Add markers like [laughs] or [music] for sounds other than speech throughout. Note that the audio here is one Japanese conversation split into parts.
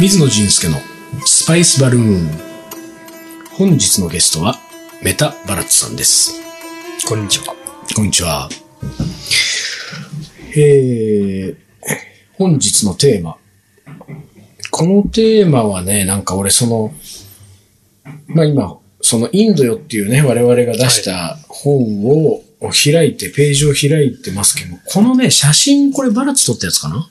水野仁介のスパイスバルーン。本日のゲストはメタバラッツさんです。こんにちは。こんにちは。えー、本日のテーマ。このテーマはね、なんか俺その、まあ今、そのインドよっていうね、我々が出した本を開いて、ページを開いてますけども、このね、写真、これバラッツ撮ったやつかな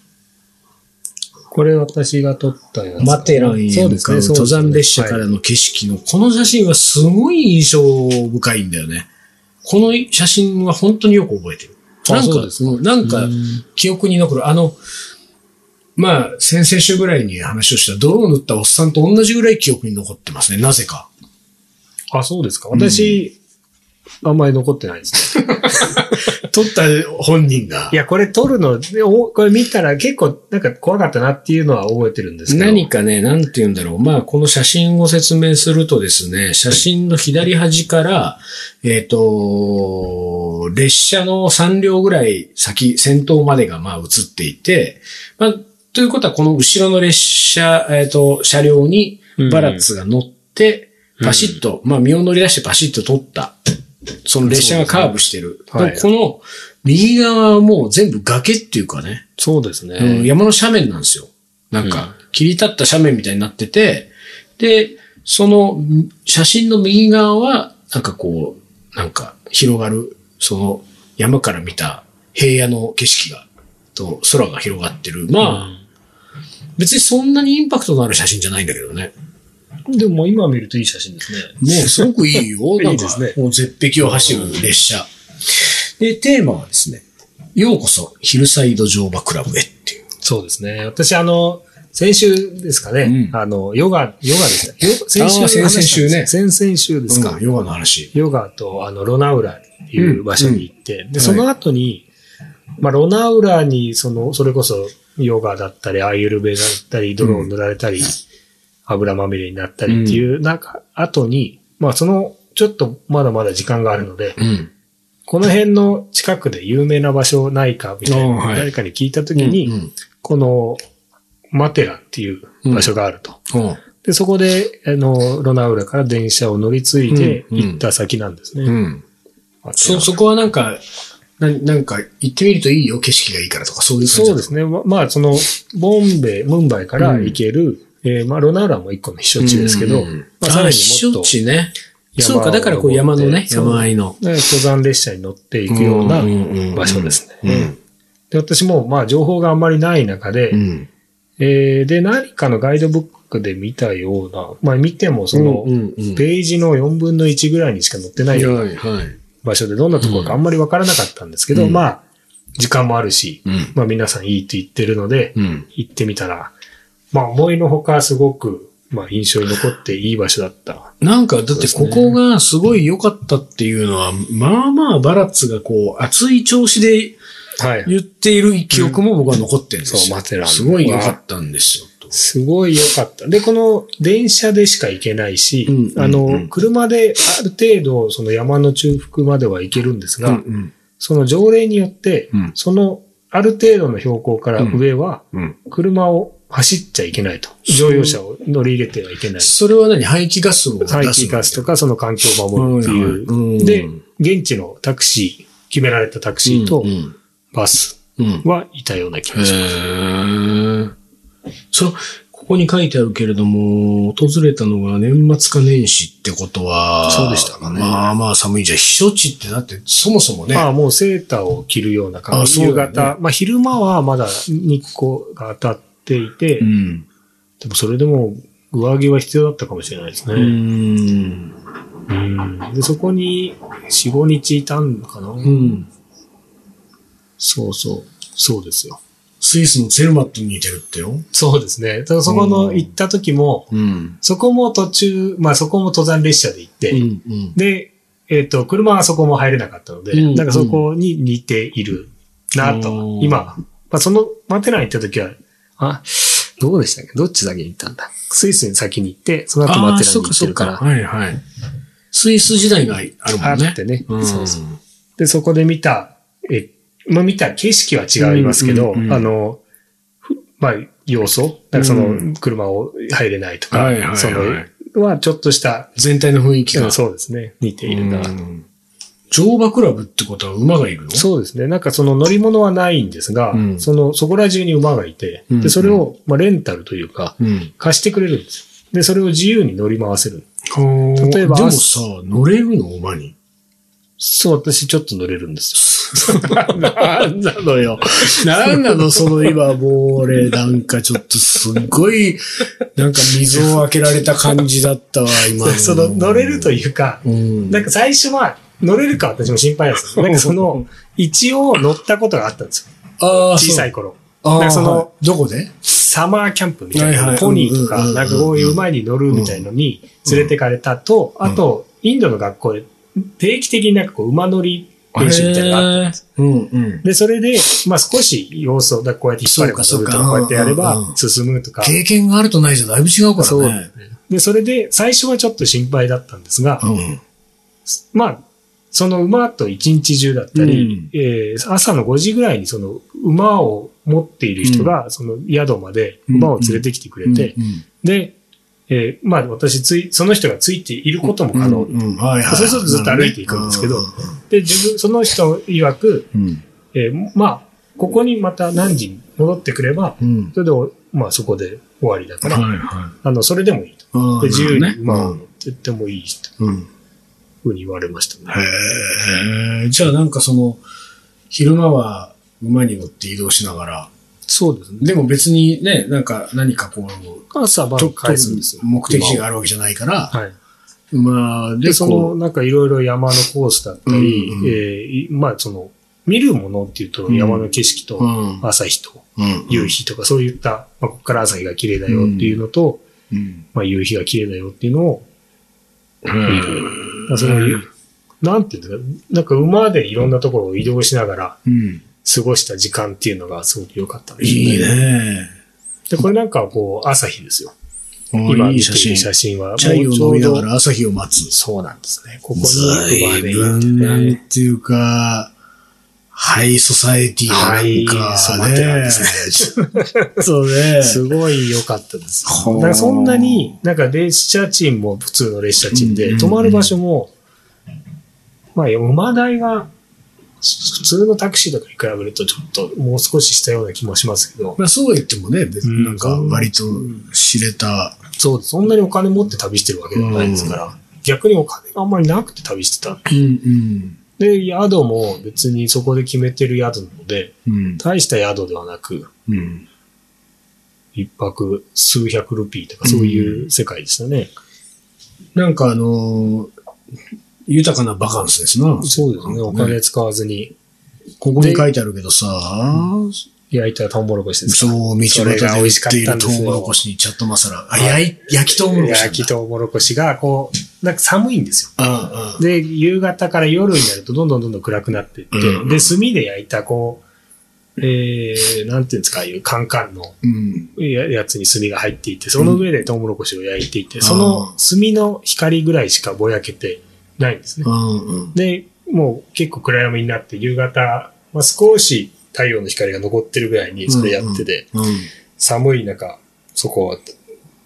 これ私が撮ったやつ。マテランへそうですね。向かう登山列車かはいらの景色の、この写真はすごい印象深いんだよね。この写真は本当によく覚えてる。あなんか、なんかうん記憶に残る。あの、まあ、先々週ぐらいに話をした泥を塗ったおっさんと同じぐらい記憶に残ってますね。なぜか。あ、そうですか。私、あんまり残ってないですね。[laughs] 撮った本人がい。や、これ撮るの、これ見たら結構なんか怖かったなっていうのは覚えてるんですけど。何かね、なんて言うんだろう。まあ、この写真を説明するとですね、写真の左端から、えっ、と、列車の3両ぐらい先、先頭までがまあ映っていて、まあ、ということはこの後ろの列車、えっ、と、車両にバラッツが乗って、パシッと、まあ身を乗り出してパシッと撮った。その列車がカーブしてる。ねはいでこの右側はもう全部崖っていうかね、そうですね。うん、山の斜面なんですよ。なんか、切り立った斜面みたいになってて、で、そのん写真の右側は、なんかこう、なんか広がる、その山から見た平野の景色が、と空が広がってる。まあ、別にそんなにインパクトのある写真じゃないんだけどね。でも今見るといい写真ですね。もうすごくいいよ。[laughs] なんかいいですね、もう絶壁を走る列車。で、テーマはですね、ようこそヒルサイド乗馬クラブへっていう。そうですね。私、あの、先週ですかね。うんあの、ヨガ、ヨガでした。ヨ先あー先々週ね先々週ですか。うんヨガの話。ヨガと、あの、ロナウラっていう場所に行って、んで、その後に、まあ、ロナウラに、その、それこそ、ヨガだったり、アイユルベだったり、泥を塗られたり、油まみれになったりっていう、なんか、後に、まあ、その、ちょっとまだまだ時間があるので、うん。この辺の近くで有名な場所ないか、みたいな、誰かに聞いたときに、うんこの、マテラっていう場所があると。うん。で、そこで、あの、ロナウラから電車を乗り継いでうん行った先なんですね。うそ、そこはなんか、ななんか、行ってみるといいよ、景色がいいからとか、そういう感じそうですね。ままあ、その、ボンベイ、ムンバイから行ける、えーまあ、ロナウラも一個の避暑地ですけど、うんうんうんまあ、さらに避暑もっと、地ね。山をそうか、だからこう山のね、山あいの。ね登山列車に乗っていくような場所ですね。うん。で、私も、まあ、情報があんまりない中で、うん。えーで、何かのガイドブックで見たような、まあ、見てもその、ページの4分の1ぐらいにしか載ってないような。場所でどんなところかあんまりわからなかったんですけど、うんまあ、時間もあるし、うん。まあ皆さんいいと言ってるので、うん。行ってみたら、まあ思いのほかすごく、まあ印象に残っていい場所だった。なんか、だってここがすごい良かったっていうのは、まあまあバラッツがこう、熱い調子ではい。言っている記憶も僕は残ってるんですよ。そうマテランすごい良かったんですよ。とすごい良かった。で、この電車でしか行けないし、うんうんうんあの、車である程度その山の中腹までは行けるんですが、うんその条例によって、うんそのある程度の標高から上はうん。うん。車を走っちゃいけないと。乗用車を乗り入れてはいけない。それは何？排気ガスを出すの？排気ガスとかその環境を守るっていう。はいはいうんで、現地のタクシー、決められたタクシーとうんバスうん。はいたような気へがします。ーその、ここに書いてあるけれども、訪れたのが年末か年始ってことは、そうでしたかねまあまあ寒いじゃん。避暑地ってだってそもそもね、まあもうセーターを着るような感じ。夕方。まあ昼間はまだ日光が当たっていて、うん。でもそれでも上着は必要だったかもしれないですうね。ん。うんでそこに4、5日いたんかな、うん。そうそう。そうですよ。スイスのツェルマットに似てるってよ。そうですね。だからそこの行った時も、うん。そこも途中、まあそこも登山列車で行って、うん。うん。で、えっ、と、車はそこも入れなかったので、うんなんかそこに似ているなと、うん今、まあその、マテラン行った時は、あ、どうでしたっけ？どっち先に行ったんだ？スイスに先に行って、その後マテランに行ってるから、はいはい。スイス時代があるもんね。あってね、うん。そうそう。で、そこで見た、え、まあ見た景色は違いますけど、あの、ふまあ、要素、なんかそうのん、車を入れないとか、はいはいはい。その、はちょっとした、全体の雰囲気が。うんそうですね、似ているな。うん乗馬クラブってことは馬がいるの？そうですね。なんかその乗り物はないんですが、うんその、そこら中に馬がいて、うんで、それを、まあ、レンタルというか、うん。貸してくれるんですよ。で、それを自由に乗り回せる。例例えばでもさ、乗れるの？馬に？そう、私ちょっと乗れるんです [laughs] なんなのよ。なんなの？その今もう俺なんかちょっとすっごい、なんか水を開けられた感じだったわ、今よ。[laughs] その、乗れるというか、うん。なんか最初は乗れるか私も心配なんですよ。なんかその、一応乗ったことがあったんですよ。ああ、小さい頃。ああ、なんかそのはいどこで？サマーキャンプみたいな、ポニーとか、なんかこういう馬に乗るみたいのに連れてかれたと、うんあと、インドの学校で定期的になんかこう馬乗り練習みたいなのがあったんです。うんうん。で、それで、まあ少し様子を、こうやって引っ張れば乗るとか、こうやってやればん進むとか。経験があるとないじゃだいぶ違うからそうね。で、それで最初はちょっと心配だったんですが、うん。まあ、その馬と一日中だったり、うん。えー朝の5時ぐらいにその馬を持っている人が、その宿まで馬を連れてきてくれて、うん。で、えーまあ私つい、その人がついていることも可能。そうするとずっと歩いていくんですけどうん。で、自分、その人曰く、うん。えーまあ、ここにまた何時に戻ってくれば、うん。それで、まあそこで終わりだから、はいはい。あの、それでもいいと。で、自由に馬を乗ってってもいいと。うん。いうふうに言われましたね。へえ。じゃあなんかその、昼間は馬に乗って移動しながら、そうですね。でも別にね、なんか何かこう、朝晩ちょっ返すんですよ。と目的地があるわけじゃないから、はい。馬でで、そこの、なんかいろいろ山のコースだったり、うんうんえーいまあその、見るものっていうとうん山の景色とう、うん。朝日とうん夕日とかそういった、まあ、ここから朝日が綺麗だよっていうのと、うん。まあ夕日が綺麗だよっていうのを、うんまあその、なんていうんですか、なんか馬でいろんなところを移動しながらうん。過ごした時間っていうのがすごく良かったですね。いいね。で、これなんかこう、朝日ですよ。今見てる。写真は。チャイを飲みながら朝日を待つど。そうなんですね。ここに随馬で分、なんね。ていうか、ハイソサエティなハイなんかね。そうね。すごい良かったです。からそんなに、なんか列車賃も普通の列車賃で、うんうんうん泊まる場所も、まあ、馬代が、普通のタクシーとかに比べるとちょっともう少ししたような気もしますけど、まあそうは言ってもね、別になんか割と知れた、そうです。そんなにお金持って旅してるわけではないですから、逆にお金があんまりなくて旅してた。うんうん。で、宿も別にそこで決めてる宿なので、うん。大した宿ではなく、うん。一泊数百ルピーとかそういう世界でしたね。なんかあのー豊かなバカンスですな。そうですね。お金使わずにここに書いてあるけどさ、焼いたトウモロコシですかそう、道端で売が美味しかっているトウモロコシにチャットマサラ。あ、焼い焼きトウモロコシ。焼きトウモロコシが、こう、なんか寒いんですよ。うんうん。で、夕方から夜になるとどんどんどんどん暗くなっていって、うんで、炭で焼いた、こう、えー、なんていうんですか、ああいうカンカンのやつに炭が入っていて、その上でトウモロコシを焼いていて、その炭の光ぐらいしかぼやけてないんですねう。んうん。で、もう結構暗闇になって夕方、まあ、少し太陽の光が残ってるぐらいにそれやってて、うん。寒い中、そこを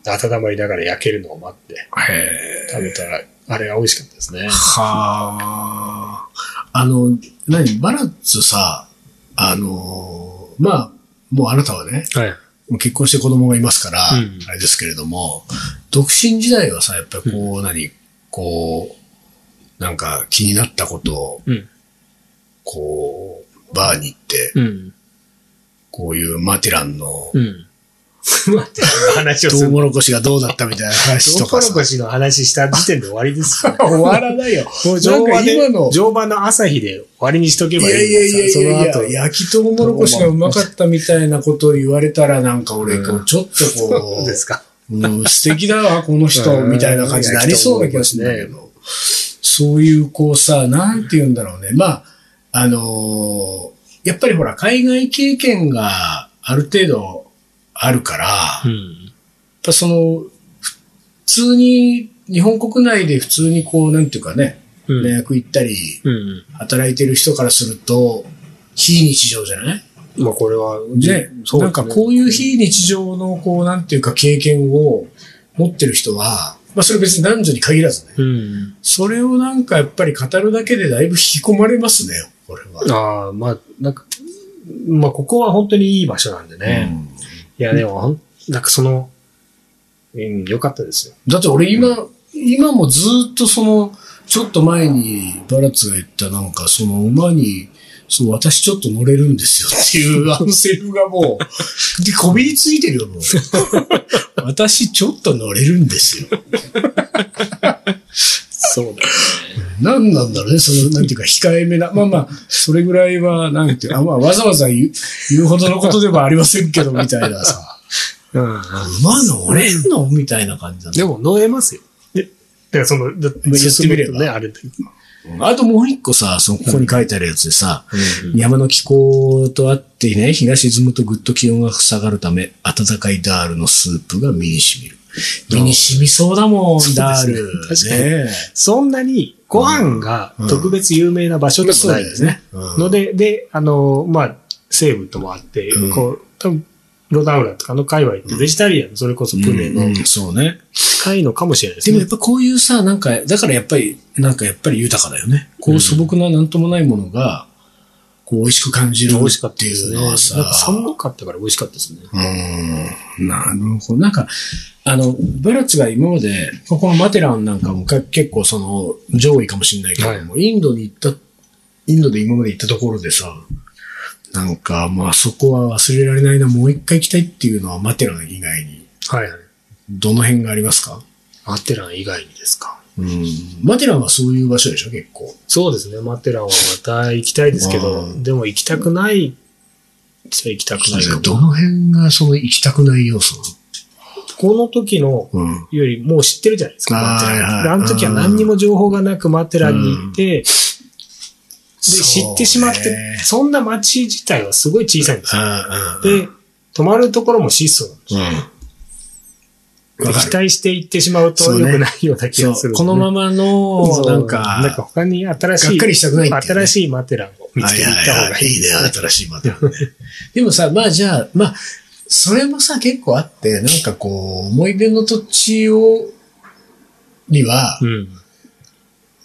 温まりながら焼けるのを待ってへ食べたら、あれが美味しかったですね。はあ。あの、何？バラッツさ、あの、まあ、もうあなたはね、はい。結婚して子供がいますから、うんあれですけれども、独身時代はさ、やっぱりこう、何、こう、なんか気になったことを、うん。こう、バーに行って、うん。こういうマティランの、うん。待って、話をトウする。モロコシがどうだったみたいな話とかさトウモロコ。シの話した時点で終わりですよ、ね。[laughs] 終わらないよ。もう乗馬なんかで今の、乗馬の朝日で終わりにしとけばいいいやいやいやいその後や、焼きとうもろこしがうまかったみたいなことを言われたらなんか俺、こううちょっとそこうですか。う、うん、素敵だわ、この人、うんみたいな感じになりそうな気がするんだけど、そういうこうさ、なんて言うんだろうね。まあ、あのーやっぱりほら、海外経験がある程度あるから、やっうん。ぱその、普通に、日本国内で普通にこう、なんていうかね、うん。大学行ったり、うん。働いてる人からすると、非日常じゃない？まあこれは、ね、そうなんかこういう非日常の、こう、なんていうか経験を持ってる人は、まあそれ別に男女に限らずね。うん。それをなんかやっぱり語るだけでだいぶ引き込まれますね、これは。ああ、まあ、なんか、まあここは本当にいい場所なんでね。いや、でもなんかその、うん、良かったですよ。だって俺今、今もずっとその、ちょっと前にバラッツが言ったなんかその馬に、そう、私ちょっと乗れるんですよっていうあのセリフがもう、[laughs] で、こびりついてるよ、もう。[laughs] 私ちょっと乗れるんですよ。そうだね。何なんだろうね、その、なんていうか、控えめな。まあまあ、それぐらいは、なんていうか、あまあ、わざわざ言う、言うほどのことではありませんけど、みたいなさ。うん。馬乗れんの？みたいな感じだね。でも乗れますよ。で、だからその、だって言ってみればね、あれだけどあともう一個さ、その、ここに書いてあるやつでさ、山の気候とあってね、日が沈むとぐっと気温が下がるため、温かいダールのスープが身に染みる。身に染みそうだもん、ダール。確かにねそんなにご飯が特別有名な場所でもないんですね。ので、で、あの、まあ、成分ともあって、うんこう、多分ロダウラとかの界隈ってベジタリアン、それこそプネのそうね。近いのかもしれないですね。でもやっぱこういうさ、なんか、だからやっぱり、なんかやっぱり豊かだよね。こう素朴ななんともないものが、こう美味しく感じる美味しかっったていうですね。なんか寒かったから美味しかったですね。うーん、なるほど。なんか、あの、バラッツが今まで、ここのマテランなんかもか結構その上位かもしれないけども、インドに行った、インドで今まで行ったところでさ、なんか、まあそこは忘れられないな、もう一回行きたいっていうのはマテラン以外に、はいはい。どの辺がありますか？マテラン以外にですか。うん。マテランはそういう場所でしょ、結構。そうですね。マテランはまた行きたいですけうど、んでも行きたくない、じゃ行きたくない。どの辺がその行きたくない要素この？時のなのうん。よりもう知ってるじゃないですか、マテラあの時は何にも情報がなくマテランに行って、で、知ってしまってそんな街自体はすごい小さいんですよ。あで、泊まるところも質素なんですよ。うん。期待して行ってしまうと良くないような気がする、このままの、なんか、なんか他に新しい、がっかりしたくない新しいマテランを見つけて行った方がいい。いいね、新しいまた。でもさ、まあじゃあ、まあ、それもさ、結構あって、なんかこう、思い出の土地を、には、うん。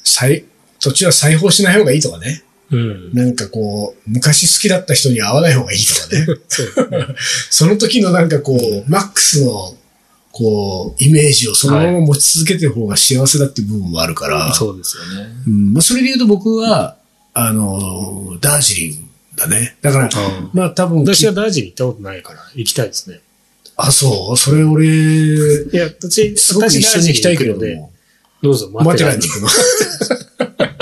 再、土地は再訪しない方がいいとかね。うん。なんかこう、昔好きだった人に会わない方がいいとかね。[laughs] その時のなんかこう、マックスの、こう、イメージをそのまま持ち続けてる方が幸せだっていう部分もあるから。そうですよね。うんまあ、それで言うと僕は、あの、ダージリンだね。だから、うんまあ多分、私はダージリン行ったことないから行きたいですね。あ、そうそれ俺、いや、私、すごく一緒に行きたいけれど私ダージリン行くのでも。どうぞ、待ってないんだけど。[laughs]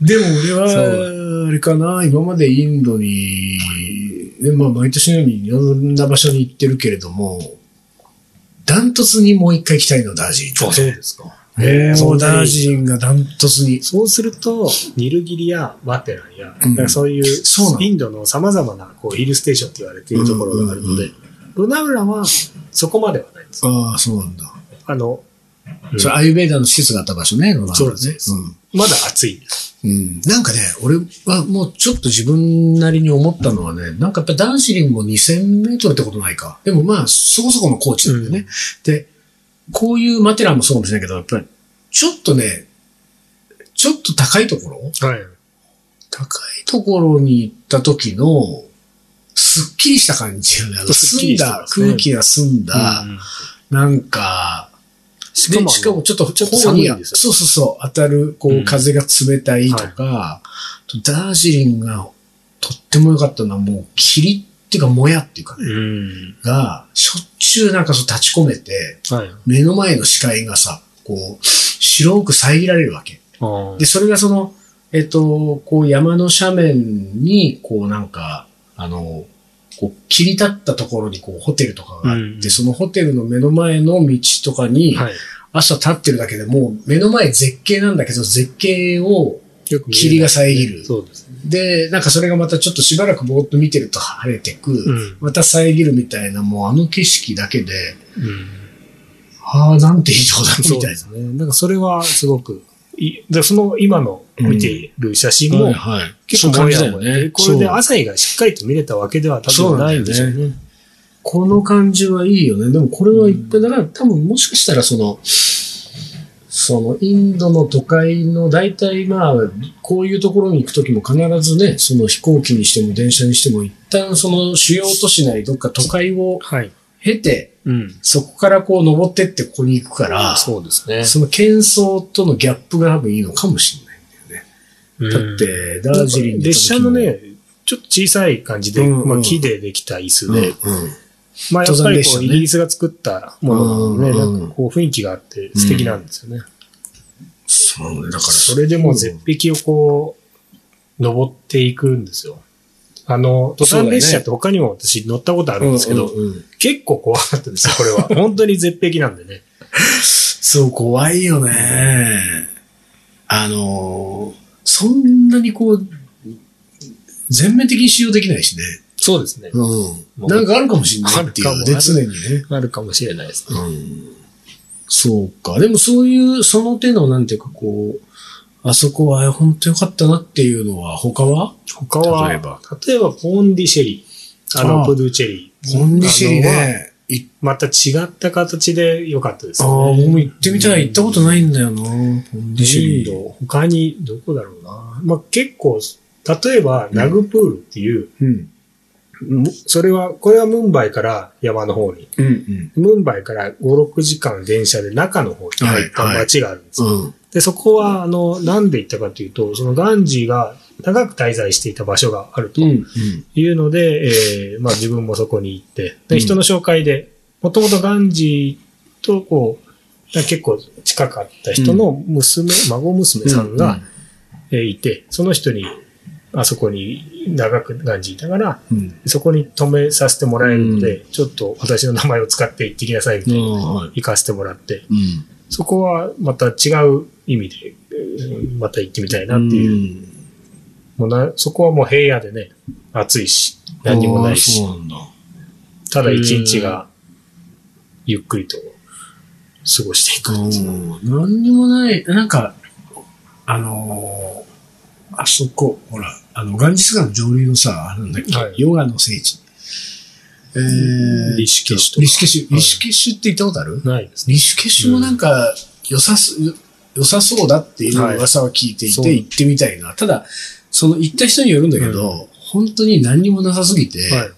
でも俺は、あれかな、今までインドに、ねまあ毎年のようにいろんな場所に行ってるけれども、ダントツにもう一回行きたいのはダージリンね、そうですか。ええもうそんなにダージがダントツに。そうすると、ニルギリやマテランや、うんだからそういうインドの様々なこうヒルステーションと言われているところがあるので、ロナウラはそこまではないんです。ああ、そうなんだ。あの、うんそれアユベーダの施設があった場所ね、ロナウドねそうですうんまだ暑いんです。うん。なんかね、俺はもうちょっと自分なりに思ったのはね、なんかやっぱダージリンも2000メートルってことないか。でもまあ、そこそこの高地なんだよね。うんで、こういうマテランもそうかもしれないけど、やっぱり、ちょっとね、ちょっと高いところ？はい。高いところに行った時の、すっきりした感じよね。澄んだ、空気が澄んだ、なんか、でしかもしかもちょっと、ちょっと寒いんですよ。そうそうそう、当たる、こう、うん。風が冷たいとか、ダージリンがとっても良かったのは、もう、霧っていうか、もやっていうかね、うん。が、しょっちゅうなんかそう立ち込めて、はい。目の前の視界がさ、こう、白く遮られるわけ。で、それがその、えっと、こう山の斜面に、こうなんか、あの、こう切り立ったところにこうホテルとかがあって、うんそのホテルの目の前の道とかに、はい。朝立ってるだけでもう目の前絶景なんだけど、絶景を、霧が遮るそうですね。で、なんかそれがまたちょっとしばらくぼーっと見てると晴れてく、うん。また遮るみたいな、もうあの景色だけで、うん。ああ、なんていいとこだ、みたいな。ね。なんかそれはすごくいでその今の見ている写真も。結構もやもやでね。これで朝日がしっかりと見れたわけでは多分ないんでしょうね。この感じはいいよね。でもこれはいっぱい、だから多分もしかしたらその、そのインドの都会の大体まあ、こういうところに行くときも必ずね、その飛行機にしても電車にしても一旦その主要都市内どっか都会をはい。経て、うん。そこからこう登ってってここに行くから、そうですね。その喧騒とのギャップが多分いいのかもしれないんだよね。だって、ダージリン列車のね、ちょっと小さい感じで、うんうんまあ木でできた椅子で、うんうんまあやっぱりこう、イギリスが作ったものなので、うんうんなんかこう雰囲気があって素敵なんですよね。そうね、だからそれでもう絶壁をこう、登っていくんですよ。あの、登山列車って他にも私乗ったことあるんですけど、うんうんうん結構怖かったですよ、これは。[laughs] 本当に絶壁なんでね。そう、怖いよね。あのー、そんなにこう、全面的に使用できないしね。そうですね。うん。なんかあるかもしれないっていうので、あるかも常にね。あるかもしれないですね。うん。そうか。でもそういう、その手の、なんていうかこう、あそこは本当よかったなっていうのは、他は？他は、例えば例えばポンディシェリー。ああの、あプドゥチェリー。ポンディシェリあのはね。いまた違った形で良かったですああ、よね。僕も行ってみたい。行ったことないんだよな。ポンディシェインリー。ド、他にどこだろうな。まあ、結構、例えば、ナグプールっていう、うん。むそれは、これはムンバイから山の方に、うんうん。ムンバイから5、6時間電車で中の方に入ったはいはい街があるんですよ。うん。で、そこは、あの、なんで行ったかというと、そのガンジーが長く滞在していた場所があるとうん。うん。いうので、えーまあ自分もそこに行って、で、うん人の紹介で、もともとガンジーと、こう、結構近かった人の娘、孫娘さんが、えーいて、その人に、あそこに長くガンジーいたから、うん。そこに止めさせてもらえるので、ちょっと私の名前を使って行ってきなさいみたいな、うん。はい。行かせてもらって、うん。そこはまた違う意味で、うんまた行ってみたいなっていう。うんもうなそこはもう平野でね、暑いし、何にもないあし。ただ一日がゆっくりと過ごしていく。うん。何にもない。なんか、あのーあそこ、ほら、あの、ガンジス川の上流のさ、なんだっけ、はいヨガの聖地。えー、リシュケシュとかリシュケシュ。はいリシュケシュって行ったことある？ないですね。リシュケシュもなんか、良さす、良さそうだっていうはい噂は聞いていて、行ってみたいな。ただ、その行った人によるんだけど、本当に何にもなさすぎて、はい。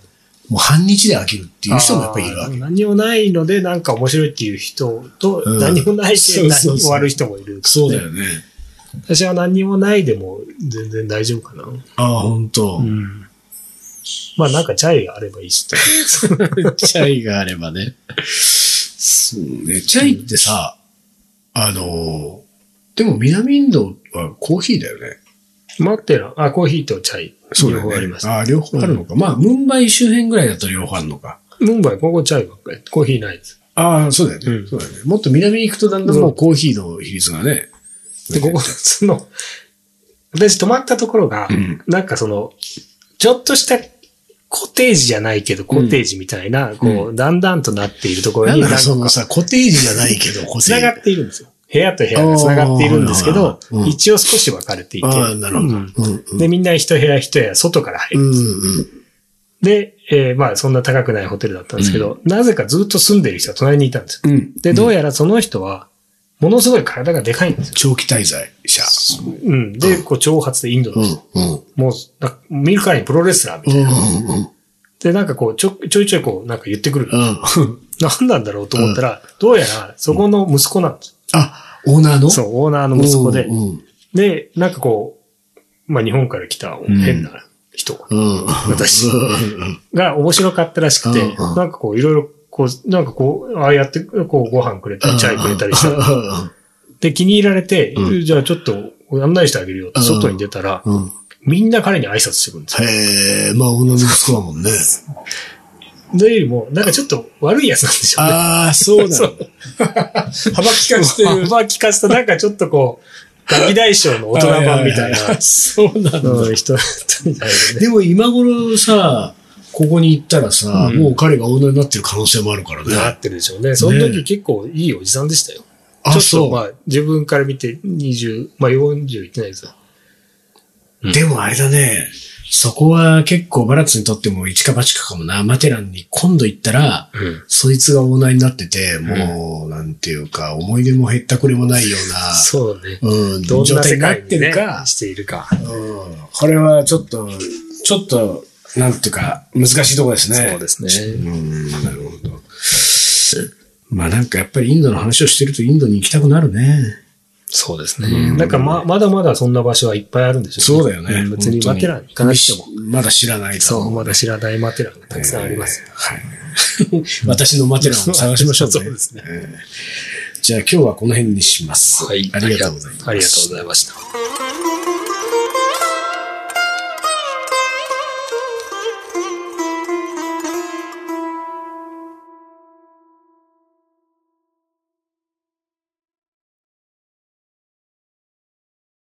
もう半日で飽きるっていう人もやっぱりいるわけ。何もないので、なんか面白いっていう人と、うん何もないし、そうそうそう何も悪い人もいる、そうだよね。私は何にもないでも全然大丈夫かな。ああ、本当。うん。まあなんかチャイがあればいいしと。[laughs] チャイがあればね。そうね。チャイってさ、あの、でも南インドはコーヒーだよね。待ってな。あ、コーヒーとチャイ。両方あります。ああ、両方あるのか。まあ、ムンバイ周辺ぐらいだと両方あるのか。ムンバイ、ここチャイばっかり。コーヒーないです。ああ、そうだよね、うんそうだよね。もっと南に行くとだんだんもうコーヒーの比率がね。で、ここ、その、私泊まったところが、うんなんかその、ちょっとしたコテージじゃないけど、コテージみたいな、こう、だんだんとなっているところに、なんかそのさ、コテージじゃないけど、コテージ。繋がっているんですよ。部屋と部屋が繋がっているんですけどうん、一応少し分かれていて。なるほど。うんうんうんで、みんな一部屋一部屋外から入る。うんうん。で、えーまあそんな高くないホテルだったんですけど、なぜかずっと住んでる人が隣にいたんですよ。うん。で、どうやらその人は、ものすごい体がでかいんですよ。長期滞在者。うん。で、こう、挑発でインドの人うん。うん。もう、な見るからにプロレスラーみうん。たいな。うん。で、なんかこう、ちょ、ちょいちょいこう、なんか言ってくる。うん。何なんだろうと思ったら、どうやら、そこの息子なんですあ、オーナーの？よ。そう、オーナーの息子で。うん。で、なんかこう、まあ日本から来た変な人うん。私うん。が面白かったらしくて、うんうんなんかこう、いろいろ、こう、なんかこう、ああやって、こう、ご飯くれたり、チャイくれたりしたら。で、気に入られて、うじゃあちょっと案内してあげるよって外に出たら、うん。みんな彼に挨拶してくるんですよ。へえ、まあ、女の息子だもんね。というよりも、なんかちょっと悪いやつなんでしょうね。ああ、そうなんだ。そう幅利かしてる。幅利かすとなんかちょっとこう、ガキ大将の大人版みたいなはははそうなんだ。うん人だったみたいでね。でも今頃さ、ここに行ったらさ、うんもう彼がオーナーになってる可能性もあるからね。なってるでしょうね。その時結構いいおじさんでしたよ。あちょっと、そうまあ、自分から見て20、まあ40いってないですよ。うんでもあれだね。そこは結構バラッツにとっても一か八かかもな。マテランに今度行ったら、うん。そいつがオーナーになってて、もう、なんていうか、思い出も減ったくれもないような、そうね。うん、どんな世状態になっ界に、ねてるか、、しているか。うん、これはちょっと、ちょっと、なんていうか、難しいところですね。そうですね。うん、なるほど。まあなんかやっぱりインドの話をしてるとインドに行きたくなるね。そうですね。うんなんかま、まだまだそんな場所はいっぱいあるんですよそうだよね。ん別にマテランに行かなくても。まだ知らないとそう、まだ知らないマテランがたくさんあります。はい。[laughs] 私のマテランを探しましょうね。[laughs] そうですねえーじゃあ今日はこの辺にします。はい。ありがとうございます。ありがとうございました。